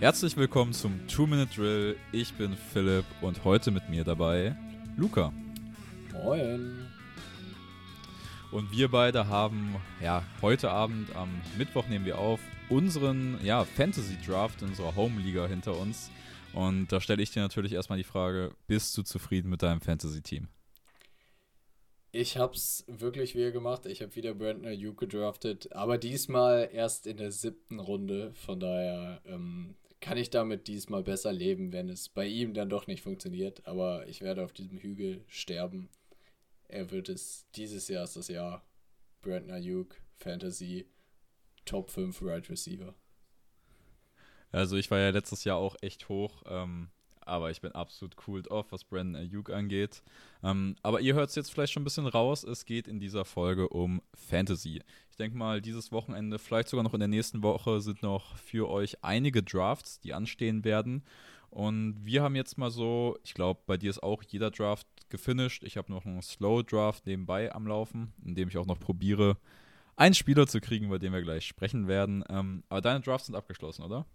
Herzlich willkommen zum Two-Minute Drill. Ich bin Philipp und heute mit mir dabei Luca. Moin. Und wir beide haben, ja, heute Abend am Mittwoch nehmen wir auf, unseren, ja, Fantasy Draft in unserer Home-Liga hinter uns. Und da stelle ich dir natürlich erstmal die Frage, bist du zufrieden mit deinem Fantasy-Team? Ich hab's wirklich wieder gemacht. Ich habe wieder Brandon Ayuk gedraftet, aber diesmal erst in der siebten Runde. Von daher ähm, kann ich damit diesmal besser leben, wenn es bei ihm dann doch nicht funktioniert. Aber ich werde auf diesem Hügel sterben. Er wird es dieses Jahr ist das Jahr. Brandon Ayuk, Fantasy, Top 5 Wide right Receiver. Also ich war ja letztes Jahr auch echt hoch. Ähm, aber ich bin absolut cooled off, was Brandon Ayuk angeht. Ähm, aber ihr hört es jetzt vielleicht schon ein bisschen raus. Es geht in dieser Folge um Fantasy. Ich denke mal, dieses Wochenende, vielleicht sogar noch in der nächsten Woche, sind noch für euch einige Drafts, die anstehen werden. Und wir haben jetzt mal so, ich glaube, bei dir ist auch jeder Draft gefinisht. Ich habe noch einen Slow Draft nebenbei am Laufen, in dem ich auch noch probiere, einen Spieler zu kriegen, über den wir gleich sprechen werden. Ähm, aber deine Drafts sind abgeschlossen, oder?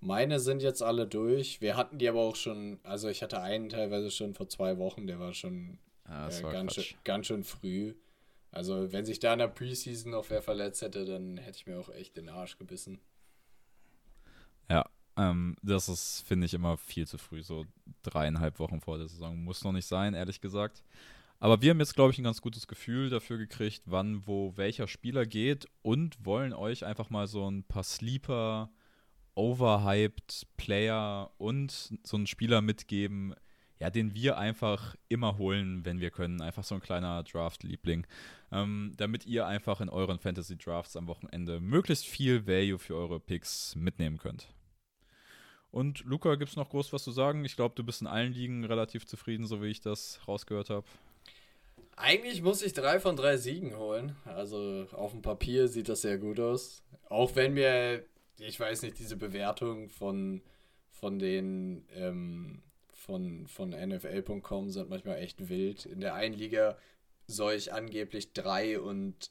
Meine sind jetzt alle durch. Wir hatten die aber auch schon, also ich hatte einen teilweise schon vor zwei Wochen, der war schon ah, äh, war ganz, schön, ganz schön früh. Also wenn sich da in der Preseason noch wer verletzt hätte, dann hätte ich mir auch echt den Arsch gebissen. Ja, ähm, das ist, finde ich, immer viel zu früh. So dreieinhalb Wochen vor der Saison muss noch nicht sein, ehrlich gesagt. Aber wir haben jetzt, glaube ich, ein ganz gutes Gefühl dafür gekriegt, wann, wo, welcher Spieler geht und wollen euch einfach mal so ein paar Sleeper overhyped Player und so einen Spieler mitgeben, ja, den wir einfach immer holen, wenn wir können. Einfach so ein kleiner Draft-Liebling. Ähm, damit ihr einfach in euren Fantasy-Drafts am Wochenende möglichst viel Value für eure Picks mitnehmen könnt. Und Luca, gibt es noch groß was zu sagen? Ich glaube, du bist in allen Ligen relativ zufrieden, so wie ich das rausgehört habe. Eigentlich muss ich drei von drei Siegen holen. Also auf dem Papier sieht das sehr gut aus. Auch wenn mir ich weiß nicht, diese Bewertung von, von den ähm, von, von NFL.com sind manchmal echt wild. In der einen Liga soll ich angeblich 3 und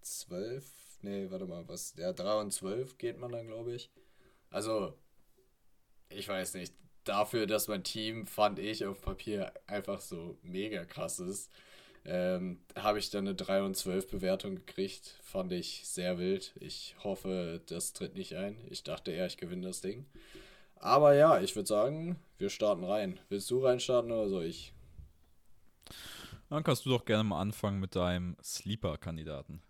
12, nee, warte mal, was, ja, 3 und 12 geht man dann, glaube ich. Also, ich weiß nicht, dafür, dass mein Team, fand ich, auf Papier einfach so mega krass ist, ähm, habe ich dann eine 3 und 12 Bewertung gekriegt. Fand ich sehr wild. Ich hoffe, das tritt nicht ein. Ich dachte eher, ich gewinne das Ding. Aber ja, ich würde sagen, wir starten rein. Willst du reinstarten oder soll ich? Dann kannst du doch gerne mal anfangen mit deinem Sleeper-Kandidaten.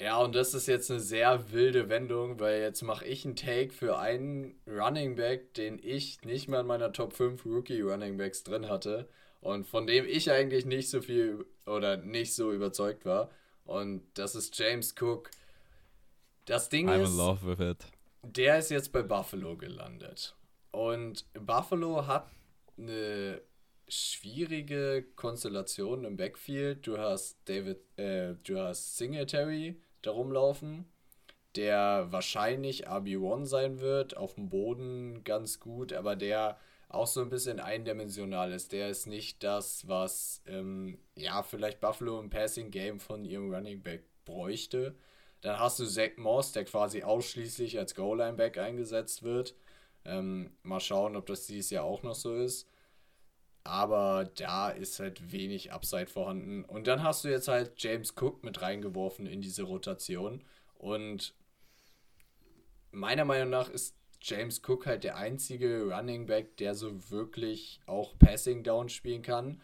Ja, und das ist jetzt eine sehr wilde Wendung, weil jetzt mache ich einen Take für einen Running Back, den ich nicht mal in meiner Top 5 Rookie Running Backs drin hatte und von dem ich eigentlich nicht so viel oder nicht so überzeugt war. Und das ist James Cook. Das Ding I'm ist, in love with it. der ist jetzt bei Buffalo gelandet. Und Buffalo hat eine schwierige Konstellation im Backfield. Du hast David, äh, du hast Singletary da rumlaufen, der wahrscheinlich RB1 sein wird, auf dem Boden ganz gut, aber der auch so ein bisschen eindimensional ist. Der ist nicht das, was ähm, ja vielleicht Buffalo im Passing Game von ihrem Running Back bräuchte. Dann hast du Zach Moss, der quasi ausschließlich als Goal-Line-Back eingesetzt wird. Ähm, mal schauen, ob das dieses Jahr auch noch so ist. Aber da ist halt wenig Upside vorhanden. Und dann hast du jetzt halt James Cook mit reingeworfen in diese Rotation. Und meiner Meinung nach ist James Cook halt der einzige Running Back, der so wirklich auch Passing Down spielen kann.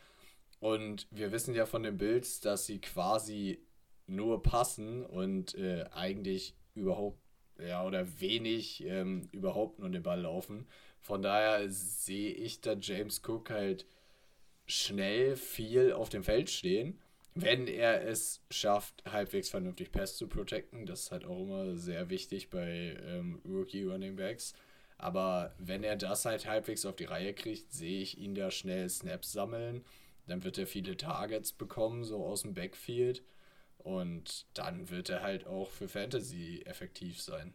Und wir wissen ja von den Bills, dass sie quasi nur passen und äh, eigentlich überhaupt, ja, oder wenig ähm, überhaupt nur den Ball laufen. Von daher sehe ich da James Cook halt schnell viel auf dem Feld stehen. Wenn er es schafft, halbwegs vernünftig Pass zu protecten, das ist halt auch immer sehr wichtig bei ähm, Rookie Running Backs. Aber wenn er das halt halbwegs auf die Reihe kriegt, sehe ich ihn da schnell Snaps sammeln. Dann wird er viele Targets bekommen, so aus dem Backfield. Und dann wird er halt auch für Fantasy effektiv sein.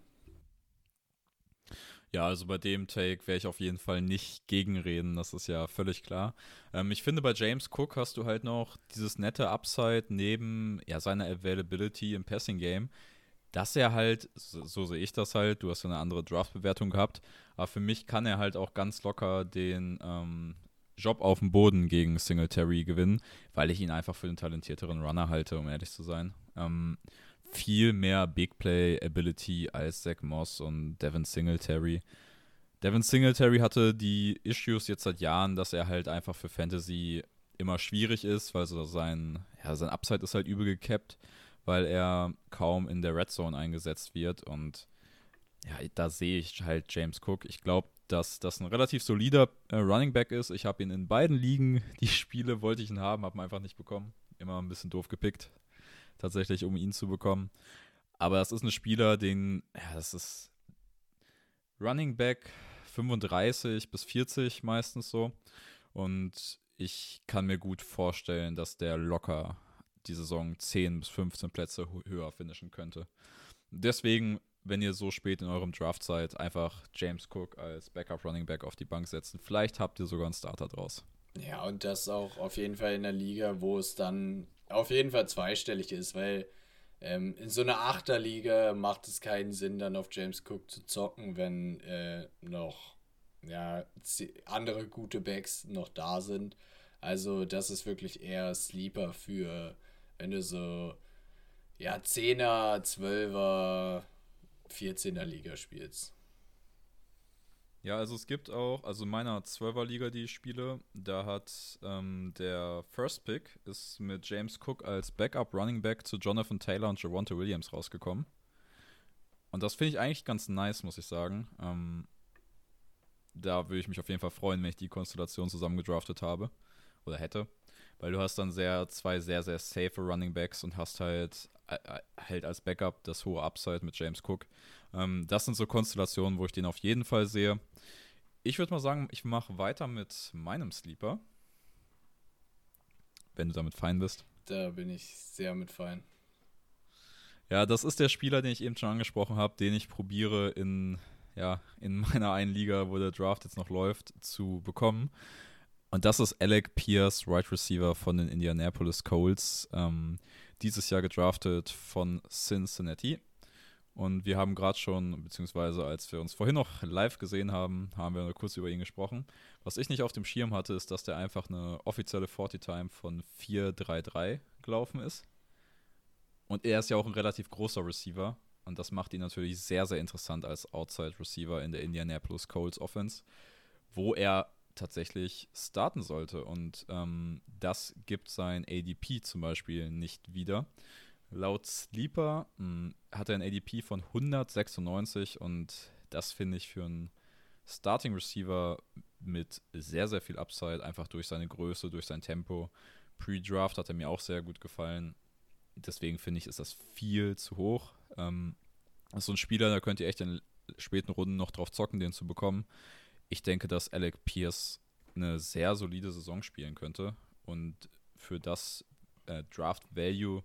Ja, also bei dem Take werde ich auf jeden Fall nicht gegenreden, das ist ja völlig klar. Ähm, ich finde, bei James Cook hast du halt noch dieses nette Upside neben ja, seiner Availability im Passing Game dass er halt, so, so sehe ich das halt, du hast ja eine andere Draft-Bewertung gehabt, aber für mich kann er halt auch ganz locker den ähm, Job auf dem Boden gegen Singletary gewinnen, weil ich ihn einfach für den talentierteren Runner halte, um ehrlich zu sein. Ähm, viel mehr Big Play Ability als Zach Moss und Devin Singletary. Devin Singletary hatte die Issues jetzt seit Jahren, dass er halt einfach für Fantasy immer schwierig ist, weil so sein, ja, sein Upside ist halt übel gecapped, weil er kaum in der Red Zone eingesetzt wird und ja, da sehe ich halt James Cook. Ich glaube, dass das ein relativ solider äh, Running Back ist. Ich habe ihn in beiden Ligen, die Spiele wollte ich ihn haben, habe ihn einfach nicht bekommen. Immer ein bisschen doof gepickt, tatsächlich, um ihn zu bekommen. Aber das ist ein Spieler, den, ja, das ist Running Back 35 bis 40 meistens so. Und ich kann mir gut vorstellen, dass der locker die Saison 10 bis 15 Plätze höher finishen könnte. Deswegen wenn ihr so spät in eurem Draft seid, einfach James Cook als Backup Running Back auf die Bank setzen. Vielleicht habt ihr sogar einen Starter draus. Ja, und das auch auf jeden Fall in der Liga, wo es dann auf jeden Fall zweistellig ist, weil ähm, in so einer Achterliga macht es keinen Sinn, dann auf James Cook zu zocken, wenn äh, noch ja, andere gute Backs noch da sind. Also das ist wirklich eher Sleeper für, wenn du so ja, 10er, 12er, 14er Liga spielst. Ja, also es gibt auch, also in meiner 12er Liga, die ich spiele, da hat ähm, der First Pick ist mit James Cook als Backup Running Back zu Jonathan Taylor und Javonte Williams rausgekommen. Und das finde ich eigentlich ganz nice, muss ich sagen. Ähm, da würde ich mich auf jeden Fall freuen, wenn ich die Konstellation zusammengedraftet habe oder hätte. Weil du hast dann sehr, zwei sehr, sehr safe Running Backs und hast halt halt als Backup das hohe Upside mit James Cook. Ähm, das sind so Konstellationen, wo ich den auf jeden Fall sehe. Ich würde mal sagen, ich mache weiter mit meinem Sleeper. Wenn du damit fein bist. Da bin ich sehr mit fein. Ja, das ist der Spieler, den ich eben schon angesprochen habe, den ich probiere in, ja, in meiner einen Liga, wo der Draft jetzt noch läuft, zu bekommen. Und das ist Alec Pierce, Right Receiver von den Indianapolis Colts. Ähm, dieses Jahr gedraftet von Cincinnati. Und wir haben gerade schon, beziehungsweise als wir uns vorhin noch live gesehen haben, haben wir kurz über ihn gesprochen. Was ich nicht auf dem Schirm hatte, ist, dass der einfach eine offizielle 40-Time von 4-3-3 gelaufen ist. Und er ist ja auch ein relativ großer Receiver. Und das macht ihn natürlich sehr, sehr interessant als Outside-Receiver in der Indianapolis Colts Offense, wo er tatsächlich starten sollte. Und ähm, das gibt sein ADP zum Beispiel nicht wieder. Laut Sleeper hm, hat er ein ADP von 196 und das finde ich für einen Starting Receiver mit sehr, sehr viel Upside, einfach durch seine Größe, durch sein Tempo. Pre-Draft hat er mir auch sehr gut gefallen. Deswegen finde ich, ist das viel zu hoch. Ähm, so ein Spieler, da könnt ihr echt in späten Runden noch drauf zocken, den zu bekommen ich denke, dass Alec Pierce eine sehr solide Saison spielen könnte. Und für das äh, Draft Value,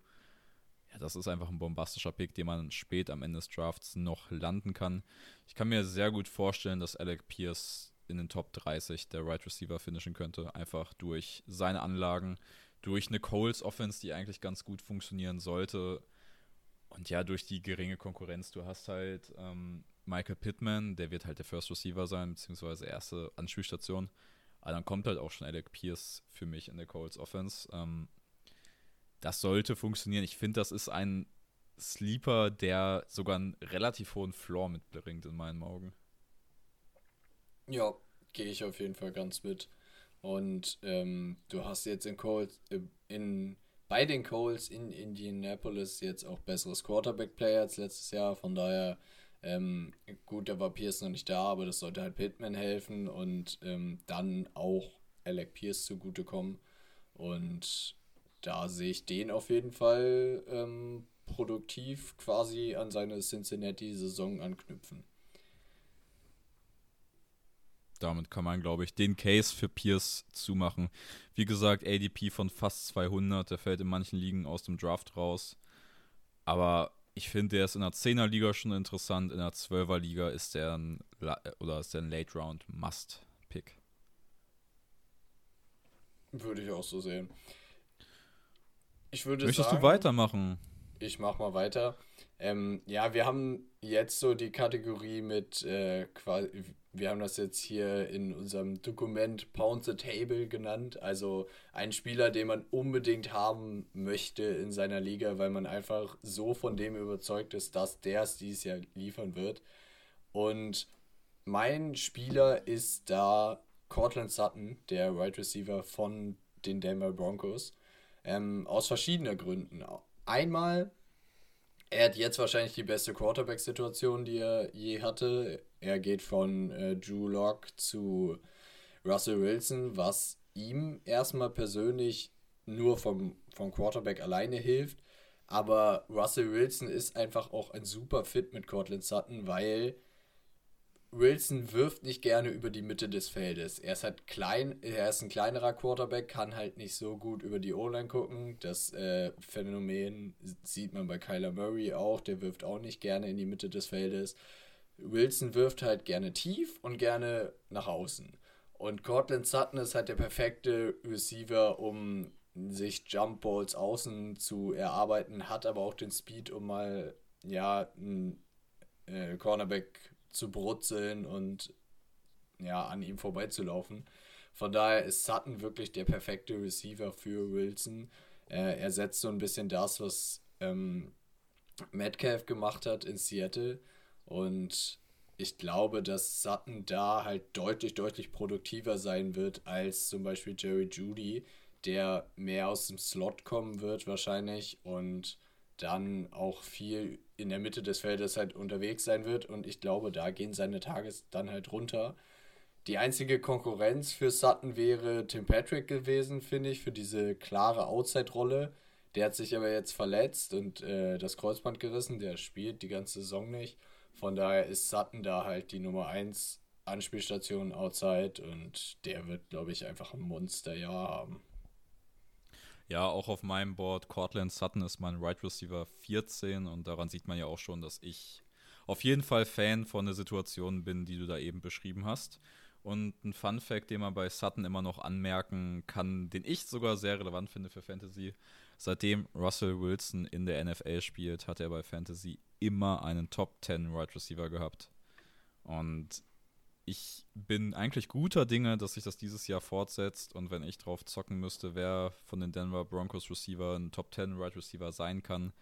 ja, das ist einfach ein bombastischer Pick, den man spät am Ende des Drafts noch landen kann. Ich kann mir sehr gut vorstellen, dass Alec Pierce in den Top 30 der Right Receiver finishen könnte. Einfach durch seine Anlagen, durch eine Coles Offense, die eigentlich ganz gut funktionieren sollte. Und ja, durch die geringe Konkurrenz. Du hast halt ähm, Michael Pittman, der wird halt der First Receiver sein, beziehungsweise erste Anspielstation. Aber dann kommt halt auch schon Alec Pierce für mich in der Colts Offense. Ähm, das sollte funktionieren. Ich finde, das ist ein Sleeper, der sogar einen relativ hohen Floor mitbringt, in meinen Augen. Ja, gehe ich auf jeden Fall ganz mit. Und ähm, du hast jetzt in Colts, äh, in, bei den Colts in Indianapolis jetzt auch besseres Quarterback-Play als letztes Jahr. Von daher ähm, gut, da war Pierce noch nicht da, aber das sollte halt Pittman helfen und ähm, dann auch Alec Pierce zugutekommen. Und da sehe ich den auf jeden Fall ähm, produktiv quasi an seine Cincinnati-Saison anknüpfen. Damit kann man, glaube ich, den Case für Pierce zumachen. Wie gesagt, ADP von fast 200, der fällt in manchen Ligen aus dem Draft raus. Aber ich finde, der ist in der 10er Liga schon interessant. In der 12er Liga ist der ein, oder ist der ein Late Round Must Pick. Würde ich auch so sehen. Ich würde Möchtest sagen, du weitermachen? Ich mach mal weiter. Ähm, ja, wir haben jetzt so die Kategorie mit, äh, quasi, wir haben das jetzt hier in unserem Dokument Pound the Table genannt. Also ein Spieler, den man unbedingt haben möchte in seiner Liga, weil man einfach so von dem überzeugt ist, dass der es dieses Jahr liefern wird. Und mein Spieler ist da Cortland Sutton, der Wide right Receiver von den Denver Broncos. Ähm, aus verschiedenen Gründen. Einmal, er hat jetzt wahrscheinlich die beste Quarterback-Situation, die er je hatte. Er geht von äh, Drew Locke zu Russell Wilson, was ihm erstmal persönlich nur vom, vom Quarterback alleine hilft. Aber Russell Wilson ist einfach auch ein super Fit mit Cortland Sutton, weil Wilson wirft nicht gerne über die Mitte des Feldes. Er ist halt klein, er ist ein kleinerer Quarterback, kann halt nicht so gut über die O-Line gucken. Das äh, Phänomen sieht man bei Kyler Murray auch, der wirft auch nicht gerne in die Mitte des Feldes. Wilson wirft halt gerne tief und gerne nach außen. Und Cortland Sutton ist halt der perfekte Receiver, um sich Jump Balls außen zu erarbeiten, hat aber auch den Speed, um mal ja einen äh, Cornerback zu brutzeln und ja, an ihm vorbeizulaufen. Von daher ist Sutton wirklich der perfekte Receiver für Wilson. Äh, er setzt so ein bisschen das, was ähm, Metcalf gemacht hat in Seattle. Und ich glaube, dass Sutton da halt deutlich, deutlich produktiver sein wird als zum Beispiel Jerry Judy, der mehr aus dem Slot kommen wird wahrscheinlich und dann auch viel in der Mitte des Feldes halt unterwegs sein wird. Und ich glaube, da gehen seine Tages dann halt runter. Die einzige Konkurrenz für Sutton wäre Tim Patrick gewesen, finde ich, für diese klare Outside-Rolle. Der hat sich aber jetzt verletzt und äh, das Kreuzband gerissen. Der spielt die ganze Saison nicht. Von daher ist Sutton da halt die Nummer 1 Anspielstation Outside und der wird, glaube ich, einfach ein Monsterjahr haben. Ja, auch auf meinem Board, Cortland Sutton ist mein Right Receiver 14 und daran sieht man ja auch schon, dass ich auf jeden Fall Fan von der Situation bin, die du da eben beschrieben hast. Und ein Fun Fact, den man bei Sutton immer noch anmerken kann, den ich sogar sehr relevant finde für Fantasy. Seitdem Russell Wilson in der NFL spielt, hat er bei Fantasy immer einen Top 10 Right Receiver gehabt. Und ich bin eigentlich guter Dinge, dass sich das dieses Jahr fortsetzt und wenn ich drauf zocken müsste, wer von den Denver Broncos Receiver ein Top 10 Right Receiver sein kann,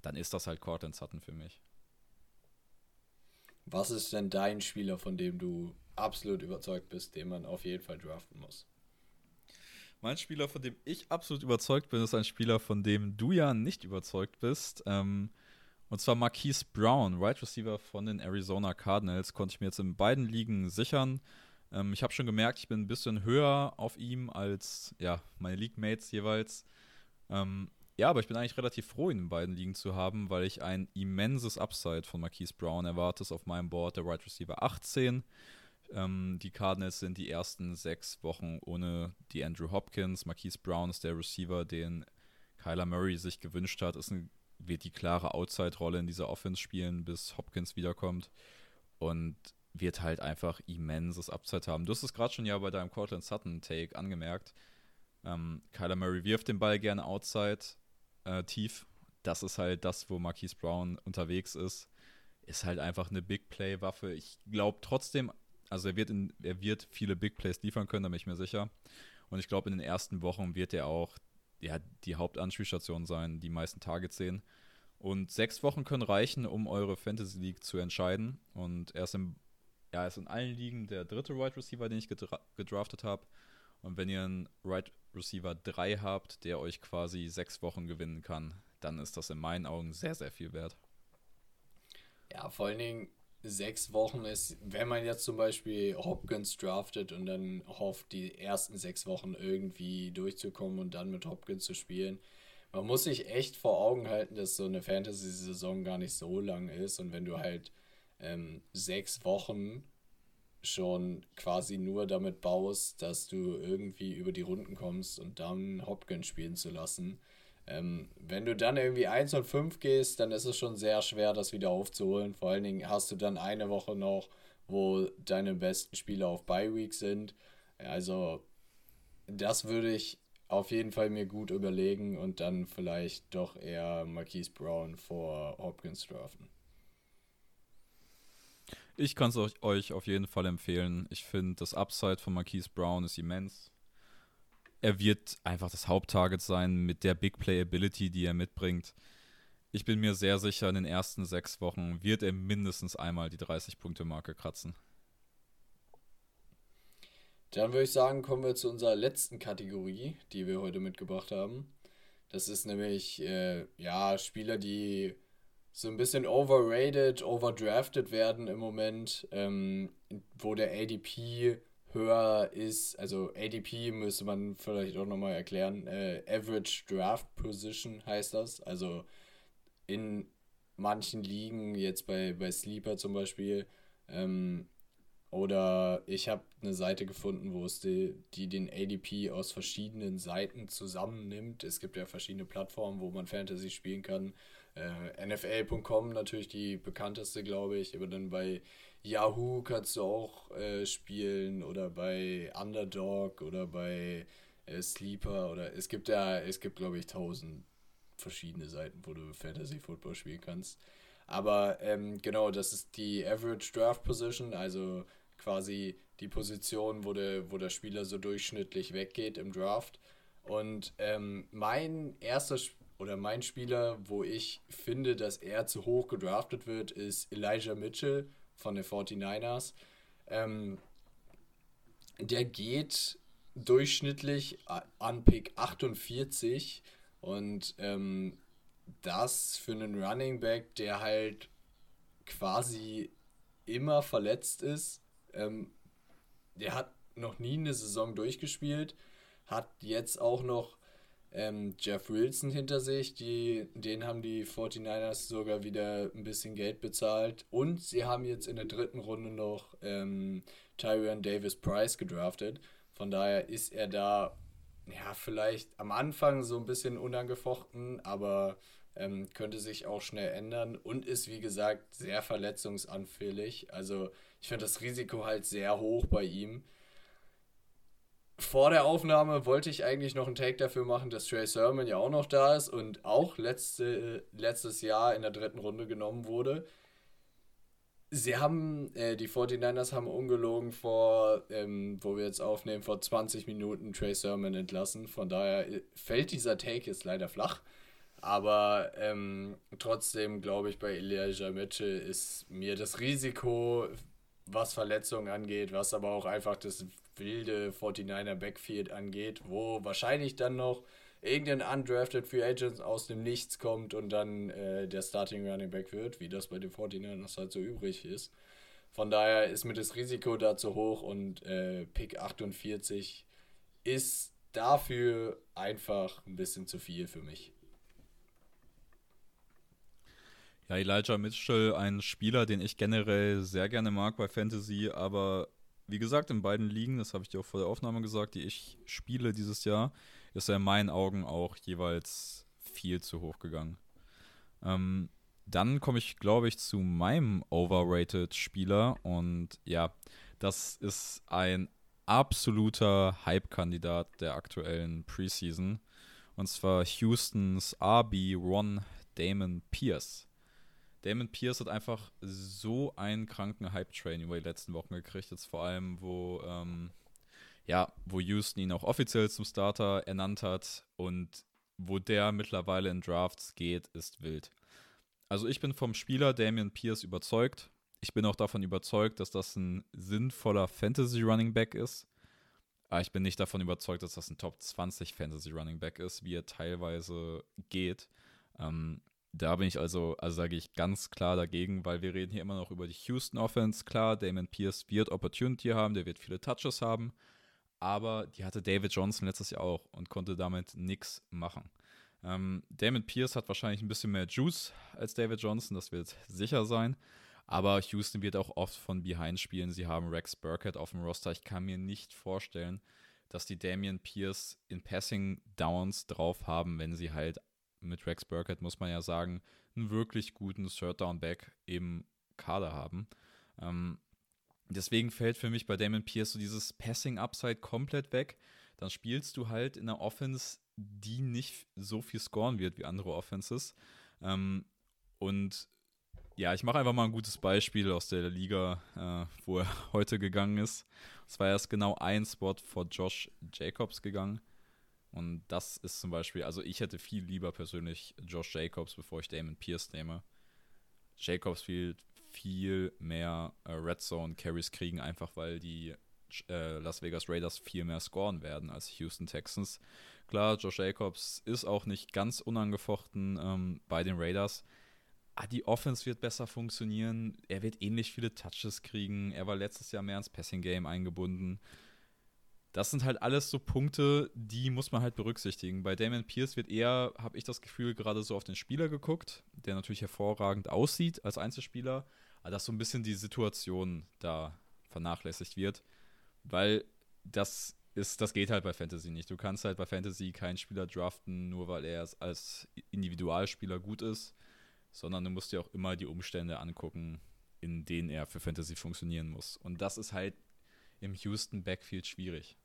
dann ist das halt Cortland Sutton für mich. Was ist denn dein Spieler, von dem du absolut überzeugt bist, den man auf jeden Fall draften muss? Mein Spieler, von dem ich absolut überzeugt bin, ist ein Spieler, von dem du ja nicht überzeugt bist. Ähm, und zwar Marquise Brown, Wide right Receiver von den Arizona Cardinals, konnte ich mir jetzt in beiden Ligen sichern. Ähm, ich habe schon gemerkt, ich bin ein bisschen höher auf ihm als ja, meine League-Mates jeweils. Ähm, ja, aber ich bin eigentlich relativ froh, ihn in beiden Ligen zu haben, weil ich ein immenses Upside von Marquise Brown erwarte. Auf meinem Board der Wide right Receiver 18. Ähm, die Cardinals sind die ersten sechs Wochen ohne die Andrew Hopkins. Marquise Brown ist der Receiver, den Kyler Murray sich gewünscht hat. Ist ein wird die klare Outside-Rolle in dieser Offense spielen, bis Hopkins wiederkommt. Und wird halt einfach immenses Upside haben. Du hast es gerade schon ja bei deinem Cortland Sutton-Take angemerkt. Ähm, Kyler Murray wirft den Ball gerne outside äh, tief. Das ist halt das, wo Marquise Brown unterwegs ist. Ist halt einfach eine Big Play-Waffe. Ich glaube trotzdem, also er wird, in, er wird viele Big Plays liefern können, da bin ich mir sicher. Und ich glaube, in den ersten Wochen wird er auch ja, die Hauptanspielstation sein, die meisten Targets sehen. Und sechs Wochen können reichen, um eure Fantasy League zu entscheiden. Und er ist, im, er ist in allen Ligen der dritte Wide right Receiver, den ich gedra gedraftet habe. Und wenn ihr einen Right Receiver 3 habt, der euch quasi sechs Wochen gewinnen kann, dann ist das in meinen Augen sehr, sehr viel wert. Ja, vor allen Dingen sechs Wochen ist, wenn man jetzt zum Beispiel Hopkins draftet und dann hofft, die ersten sechs Wochen irgendwie durchzukommen und dann mit Hopkins zu spielen. Man muss sich echt vor Augen halten, dass so eine Fantasy-Saison gar nicht so lang ist und wenn du halt ähm, sechs Wochen schon quasi nur damit baust, dass du irgendwie über die Runden kommst und dann Hopkins spielen zu lassen, ähm, wenn du dann irgendwie 1 und 5 gehst, dann ist es schon sehr schwer, das wieder aufzuholen. Vor allen Dingen hast du dann eine Woche noch, wo deine besten Spieler auf Bye Week sind. Also, das würde ich auf jeden Fall mir gut überlegen und dann vielleicht doch eher Marquise Brown vor Hopkins draften. Ich kann es euch auf jeden Fall empfehlen. Ich finde, das Upside von Marquise Brown ist immens. Er wird einfach das Haupttarget sein mit der Big Play Ability, die er mitbringt. Ich bin mir sehr sicher, in den ersten sechs Wochen wird er mindestens einmal die 30-Punkte-Marke kratzen. Dann würde ich sagen, kommen wir zu unserer letzten Kategorie, die wir heute mitgebracht haben. Das ist nämlich, äh, ja, Spieler, die so ein bisschen overrated, overdrafted werden im Moment, ähm, wo der ADP höher ist. Also ADP müsste man vielleicht auch nochmal erklären. Äh, Average Draft Position heißt das. Also in manchen Ligen, jetzt bei, bei Sleeper zum Beispiel, ähm, oder ich habe eine Seite gefunden, wo es die, die den ADP aus verschiedenen Seiten zusammennimmt. Es gibt ja verschiedene Plattformen, wo man Fantasy spielen kann. Äh, NFL.com natürlich die bekannteste, glaube ich. Aber dann bei Yahoo kannst du auch äh, spielen oder bei Underdog oder bei äh, Sleeper oder es gibt ja, es gibt glaube ich tausend verschiedene Seiten, wo du Fantasy Football spielen kannst. Aber ähm, genau, das ist die Average Draft Position, also quasi die Position, wo der, wo der Spieler so durchschnittlich weggeht im Draft. Und ähm, mein erster oder mein Spieler, wo ich finde, dass er zu hoch gedraftet wird, ist Elijah Mitchell von den 49ers. Ähm, der geht durchschnittlich an Pick 48 und ähm, das für einen Running Back, der halt quasi immer verletzt ist, ähm, der hat noch nie eine Saison durchgespielt, hat jetzt auch noch ähm, Jeff Wilson hinter sich, die, den haben die 49ers sogar wieder ein bisschen Geld bezahlt und sie haben jetzt in der dritten Runde noch ähm, Tyrion Davis Price gedraftet. Von daher ist er da, ja, vielleicht am Anfang so ein bisschen unangefochten, aber ähm, könnte sich auch schnell ändern und ist, wie gesagt, sehr verletzungsanfällig. Also ich finde das Risiko halt sehr hoch bei ihm. Vor der Aufnahme wollte ich eigentlich noch einen Take dafür machen, dass Trey Sermon ja auch noch da ist und auch letzte, letztes Jahr in der dritten Runde genommen wurde. Sie haben, äh, die 49ers haben ungelogen vor, ähm, wo wir jetzt aufnehmen, vor 20 Minuten Trey Sermon entlassen. Von daher äh, fällt dieser Take jetzt leider flach. Aber ähm, trotzdem glaube ich, bei Elijah Mitchell ist mir das Risiko was Verletzungen angeht, was aber auch einfach das wilde 49er Backfield angeht, wo wahrscheinlich dann noch irgendein undrafted Free Agent aus dem Nichts kommt und dann äh, der Starting Running Back wird, wie das bei den 49ers halt so übrig ist. Von daher ist mir das Risiko da zu hoch und äh, Pick 48 ist dafür einfach ein bisschen zu viel für mich. Ja, Elijah Mitchell, ein Spieler, den ich generell sehr gerne mag bei Fantasy, aber wie gesagt, in beiden Ligen, das habe ich dir auch vor der Aufnahme gesagt, die ich spiele dieses Jahr, ist er in meinen Augen auch jeweils viel zu hoch gegangen. Ähm, dann komme ich, glaube ich, zu meinem overrated Spieler und ja, das ist ein absoluter Hype-Kandidat der aktuellen Preseason und zwar Houstons RB Ron Damon Pierce. Damon Pierce hat einfach so einen kranken Hype-Train über die letzten Wochen gekriegt, jetzt vor allem, wo, ähm, ja, wo Houston ihn auch offiziell zum Starter ernannt hat und wo der mittlerweile in Drafts geht, ist wild. Also ich bin vom Spieler Damian Pierce überzeugt. Ich bin auch davon überzeugt, dass das ein sinnvoller Fantasy Running Back ist. Aber ich bin nicht davon überzeugt, dass das ein Top 20 Fantasy Running Back ist, wie er teilweise geht. Ähm, da bin ich also, also sage ich ganz klar dagegen, weil wir reden hier immer noch über die Houston Offense. Klar, Damon Pierce wird Opportunity haben, der wird viele Touches haben, aber die hatte David Johnson letztes Jahr auch und konnte damit nichts machen. Ähm, Damon Pierce hat wahrscheinlich ein bisschen mehr Juice als David Johnson, das wird sicher sein. Aber Houston wird auch oft von Behind spielen. Sie haben Rex Burkett auf dem Roster. Ich kann mir nicht vorstellen, dass die Damian Pierce in Passing Downs drauf haben, wenn sie halt mit Rex Burkett, muss man ja sagen, einen wirklich guten Third-Down-Back im Kader haben. Ähm, deswegen fällt für mich bei Damon Pierce so dieses Passing-Upside komplett weg. dann spielst du halt in einer Offense, die nicht so viel scoren wird wie andere Offenses. Ähm, und ja, ich mache einfach mal ein gutes Beispiel aus der Liga, äh, wo er heute gegangen ist. Es war erst genau ein Spot vor Josh Jacobs gegangen. Und das ist zum Beispiel, also ich hätte viel lieber persönlich Josh Jacobs, bevor ich Damon Pierce nehme. Jacobs viel, viel mehr äh, Red Zone Carries kriegen, einfach weil die äh, Las Vegas Raiders viel mehr scoren werden als Houston Texans. Klar, Josh Jacobs ist auch nicht ganz unangefochten ähm, bei den Raiders. Ah, die Offense wird besser funktionieren. Er wird ähnlich viele Touches kriegen. Er war letztes Jahr mehr ins Passing Game eingebunden. Das sind halt alles so Punkte, die muss man halt berücksichtigen. Bei Damon Pierce wird eher, habe ich das Gefühl, gerade so auf den Spieler geguckt, der natürlich hervorragend aussieht als Einzelspieler, aber dass so ein bisschen die Situation da vernachlässigt wird, weil das ist, das geht halt bei Fantasy nicht. Du kannst halt bei Fantasy keinen Spieler draften, nur weil er als Individualspieler gut ist, sondern du musst dir auch immer die Umstände angucken, in denen er für Fantasy funktionieren muss. Und das ist halt im Houston Backfield schwierig.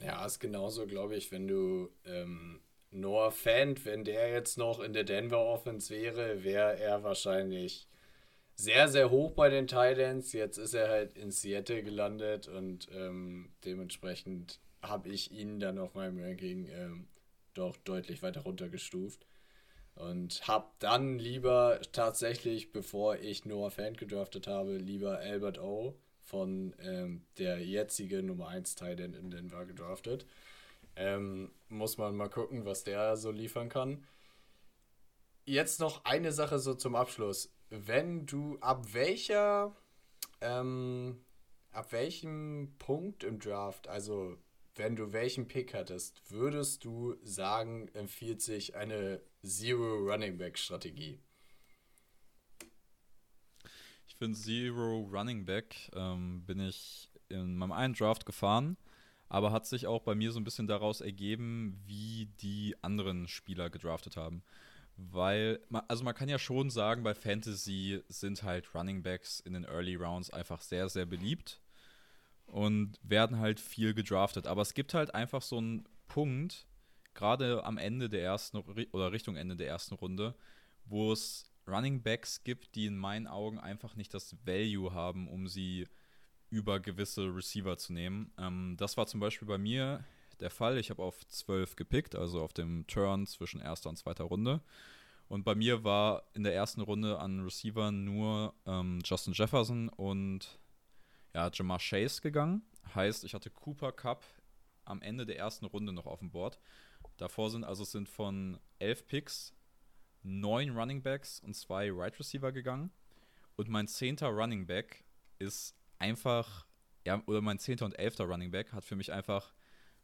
Ja, ist genauso, glaube ich, wenn du ähm, Noah Fant, wenn der jetzt noch in der Denver Offense wäre, wäre er wahrscheinlich sehr, sehr hoch bei den Titans. Jetzt ist er halt in Seattle gelandet und ähm, dementsprechend habe ich ihn dann auf meinem Ranking ähm, doch deutlich weiter runtergestuft. Und habe dann lieber tatsächlich, bevor ich Noah Fant gedraftet habe, lieber Albert O von ähm, der jetzige Nummer 1 Titan in Denver gedraftet. Ähm, muss man mal gucken, was der so liefern kann. Jetzt noch eine Sache so zum Abschluss. Wenn du ab welcher, ähm, ab welchem Punkt im Draft, also wenn du welchen Pick hattest, würdest du sagen, empfiehlt sich eine Zero Running Back Strategie? Finde Zero Running Back ähm, bin ich in meinem einen Draft gefahren, aber hat sich auch bei mir so ein bisschen daraus ergeben, wie die anderen Spieler gedraftet haben. Weil, also man kann ja schon sagen, bei Fantasy sind halt Running Backs in den Early Rounds einfach sehr, sehr beliebt und werden halt viel gedraftet. Aber es gibt halt einfach so einen Punkt, gerade am Ende der ersten oder Richtung Ende der ersten Runde, wo es Running Backs gibt, die in meinen Augen einfach nicht das Value haben, um sie über gewisse Receiver zu nehmen. Ähm, das war zum Beispiel bei mir der Fall. Ich habe auf 12 gepickt, also auf dem Turn zwischen erster und zweiter Runde. Und bei mir war in der ersten Runde an Receivern nur ähm, Justin Jefferson und ja, Jamar Chase gegangen. Heißt, ich hatte Cooper Cup am Ende der ersten Runde noch auf dem Board. Davor sind also es sind von elf Picks neun Running Backs und zwei Right Receiver gegangen. Und mein zehnter Running Back ist einfach, ja, oder mein zehnter und elfter Running Back hat für mich einfach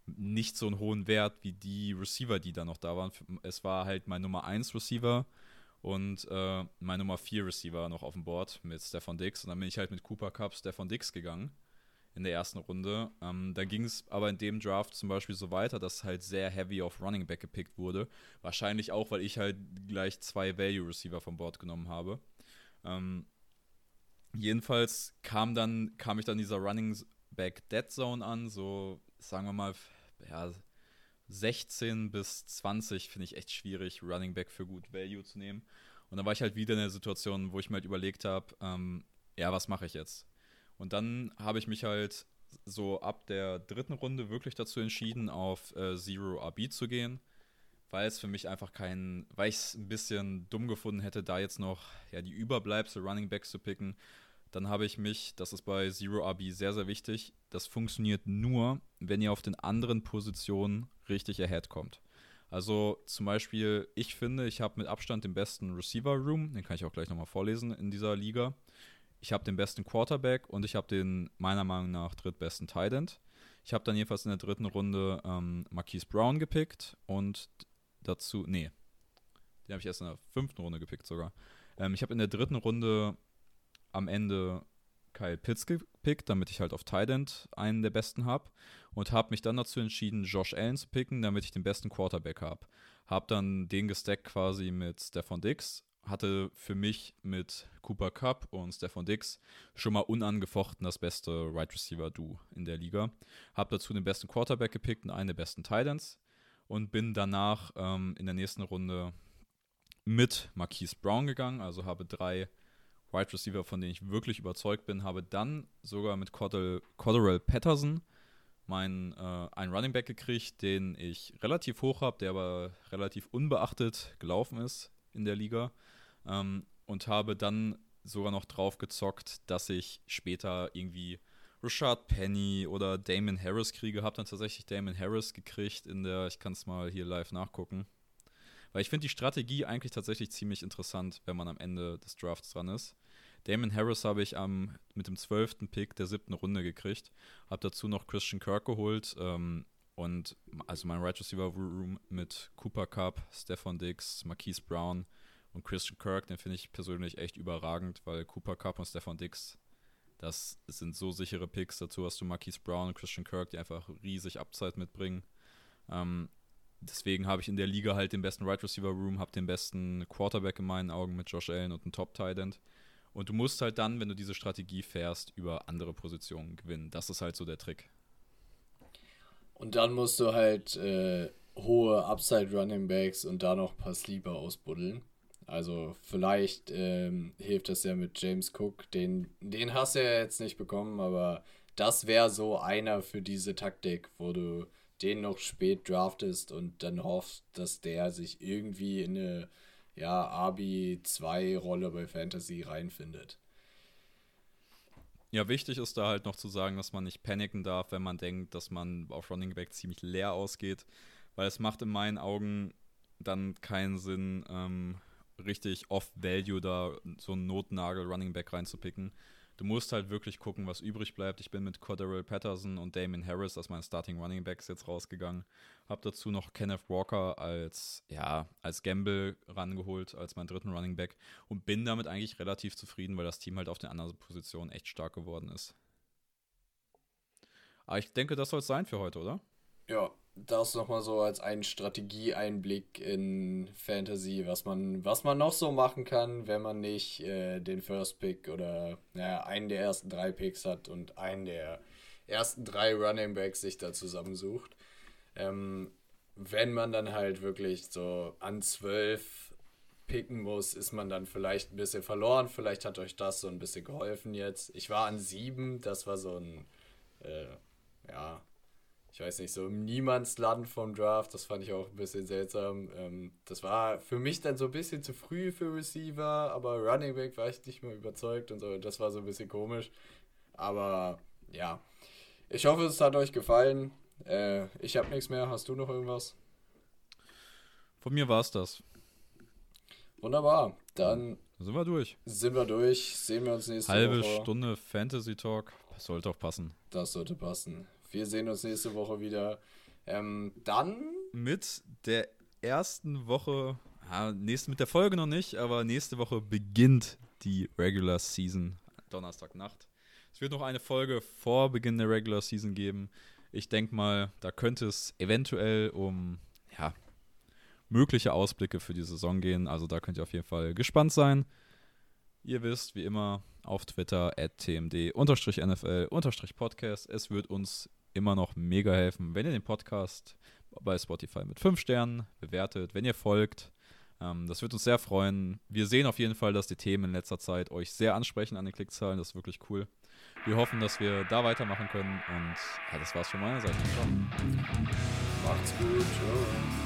nicht so einen hohen Wert wie die Receiver, die da noch da waren. Es war halt mein Nummer 1 Receiver und äh, mein Nummer 4 Receiver noch auf dem Board mit Stefan Dix. Und dann bin ich halt mit Cooper Cup Stefan Dix gegangen in der ersten Runde. Ähm, da ging es aber in dem Draft zum Beispiel so weiter, dass halt sehr heavy auf Running Back gepickt wurde. Wahrscheinlich auch, weil ich halt gleich zwei Value Receiver vom Board genommen habe. Ähm, jedenfalls kam dann, kam ich dann dieser Running Back Dead Zone an, so sagen wir mal, ja, 16 bis 20 finde ich echt schwierig, Running Back für gut Value zu nehmen. Und dann war ich halt wieder in der Situation, wo ich mir halt überlegt habe, ähm, ja, was mache ich jetzt? Und dann habe ich mich halt so ab der dritten Runde wirklich dazu entschieden, auf äh, Zero RB zu gehen, weil es für mich einfach kein, weil ich es ein bisschen dumm gefunden hätte, da jetzt noch ja, die Überbleibsel Running Backs zu picken. Dann habe ich mich, das ist bei Zero RB sehr, sehr wichtig, das funktioniert nur, wenn ihr auf den anderen Positionen richtig ahead kommt. Also zum Beispiel, ich finde, ich habe mit Abstand den besten Receiver Room, den kann ich auch gleich nochmal vorlesen in dieser Liga ich habe den besten Quarterback und ich habe den meiner Meinung nach drittbesten Tight End. Ich habe dann jedenfalls in der dritten Runde ähm, Marquise Brown gepickt und dazu, nee, den habe ich erst in der fünften Runde gepickt sogar. Ähm, ich habe in der dritten Runde am Ende Kyle Pitts gepickt, damit ich halt auf Tight End einen der besten habe und habe mich dann dazu entschieden, Josh Allen zu picken, damit ich den besten Quarterback habe. Habe dann den gestackt quasi mit Stefan Dix hatte für mich mit Cooper Cup und Stefan Dix schon mal unangefochten das beste Wide right Receiver Du in der Liga. Habe dazu den besten Quarterback gepickt und einen der besten Titans und bin danach ähm, in der nächsten Runde mit Marquise Brown gegangen, also habe drei Wide right Receiver, von denen ich wirklich überzeugt bin, habe dann sogar mit Cordell, Patterson meinen äh, einen Running Back gekriegt, den ich relativ hoch habe, der aber relativ unbeachtet gelaufen ist in der Liga ähm, und habe dann sogar noch drauf gezockt, dass ich später irgendwie Rashad Penny oder Damon Harris kriege. Habe dann tatsächlich Damon Harris gekriegt in der, ich kann es mal hier live nachgucken. Weil ich finde die Strategie eigentlich tatsächlich ziemlich interessant, wenn man am Ende des Drafts dran ist. Damon Harris habe ich am, mit dem zwölften Pick der siebten Runde gekriegt. Habe dazu noch Christian Kirk geholt. Ähm, und also mein Right Receiver Room mit Cooper Cup, Stefan Diggs, Marquise Brown und Christian Kirk, den finde ich persönlich echt überragend, weil Cooper Cup und Stefan Diggs, das sind so sichere Picks. Dazu hast du Marquise Brown und Christian Kirk, die einfach riesig Upside mitbringen. Ähm, deswegen habe ich in der Liga halt den besten Right Receiver Room, habe den besten Quarterback in meinen Augen mit Josh Allen und einen Top Tight End. Und du musst halt dann, wenn du diese Strategie fährst, über andere Positionen gewinnen. Das ist halt so der Trick. Und dann musst du halt äh, hohe Upside Running Backs und da noch ein paar Sleeper ausbuddeln. Also vielleicht ähm, hilft das ja mit James Cook. Den, den hast du ja jetzt nicht bekommen, aber das wäre so einer für diese Taktik, wo du den noch spät draftest und dann hoffst, dass der sich irgendwie in eine ja, Abi-2-Rolle bei Fantasy reinfindet. Ja, wichtig ist da halt noch zu sagen, dass man nicht paniken darf, wenn man denkt, dass man auf Running Back ziemlich leer ausgeht, weil es macht in meinen Augen dann keinen Sinn, ähm, richtig off-Value da so einen Notnagel Running Back reinzupicken du musst halt wirklich gucken, was übrig bleibt. Ich bin mit Cordero Patterson und Damien Harris als meine Starting Running Backs jetzt rausgegangen. Hab dazu noch Kenneth Walker als, ja, als Gamble rangeholt, als meinen dritten Running Back und bin damit eigentlich relativ zufrieden, weil das Team halt auf den anderen Positionen echt stark geworden ist. Aber ich denke, das soll es sein für heute, oder? Ja, das nochmal so als einen Strategieeinblick in Fantasy, was man, was man noch so machen kann, wenn man nicht äh, den First Pick oder naja, einen der ersten drei Picks hat und einen der ersten drei Running Backs sich da zusammensucht. Ähm, wenn man dann halt wirklich so an zwölf picken muss, ist man dann vielleicht ein bisschen verloren. Vielleicht hat euch das so ein bisschen geholfen jetzt. Ich war an sieben, das war so ein, äh, ja, ich weiß nicht, so im Niemandsland vom Draft. Das fand ich auch ein bisschen seltsam. Ähm, das war für mich dann so ein bisschen zu früh für Receiver, aber Running Back war ich nicht mehr überzeugt und so. Das war so ein bisschen komisch. Aber ja, ich hoffe, es hat euch gefallen. Äh, ich habe nichts mehr. Hast du noch irgendwas? Von mir war es das. Wunderbar. Dann sind wir durch. Sind wir durch. Sehen wir uns nächste Halbe Woche. Halbe Stunde Fantasy Talk. Das sollte auch passen. Das sollte passen. Wir sehen uns nächste Woche wieder. Ähm, dann. Mit der ersten Woche, ja, nächste, mit der Folge noch nicht, aber nächste Woche beginnt die Regular Season. Donnerstagnacht. Es wird noch eine Folge vor Beginn der Regular Season geben. Ich denke mal, da könnte es eventuell um ja, mögliche Ausblicke für die Saison gehen. Also da könnt ihr auf jeden Fall gespannt sein. Ihr wisst, wie immer, auf Twitter at tmd-nfl-podcast. Es wird uns immer noch mega helfen, wenn ihr den Podcast bei Spotify mit 5 Sternen bewertet, wenn ihr folgt. Ähm, das wird uns sehr freuen. Wir sehen auf jeden Fall, dass die Themen in letzter Zeit euch sehr ansprechen an den Klickzahlen. Das ist wirklich cool. Wir hoffen, dass wir da weitermachen können. Und ja, das war's von meiner Seite. Ciao. Macht's gut. Ciao.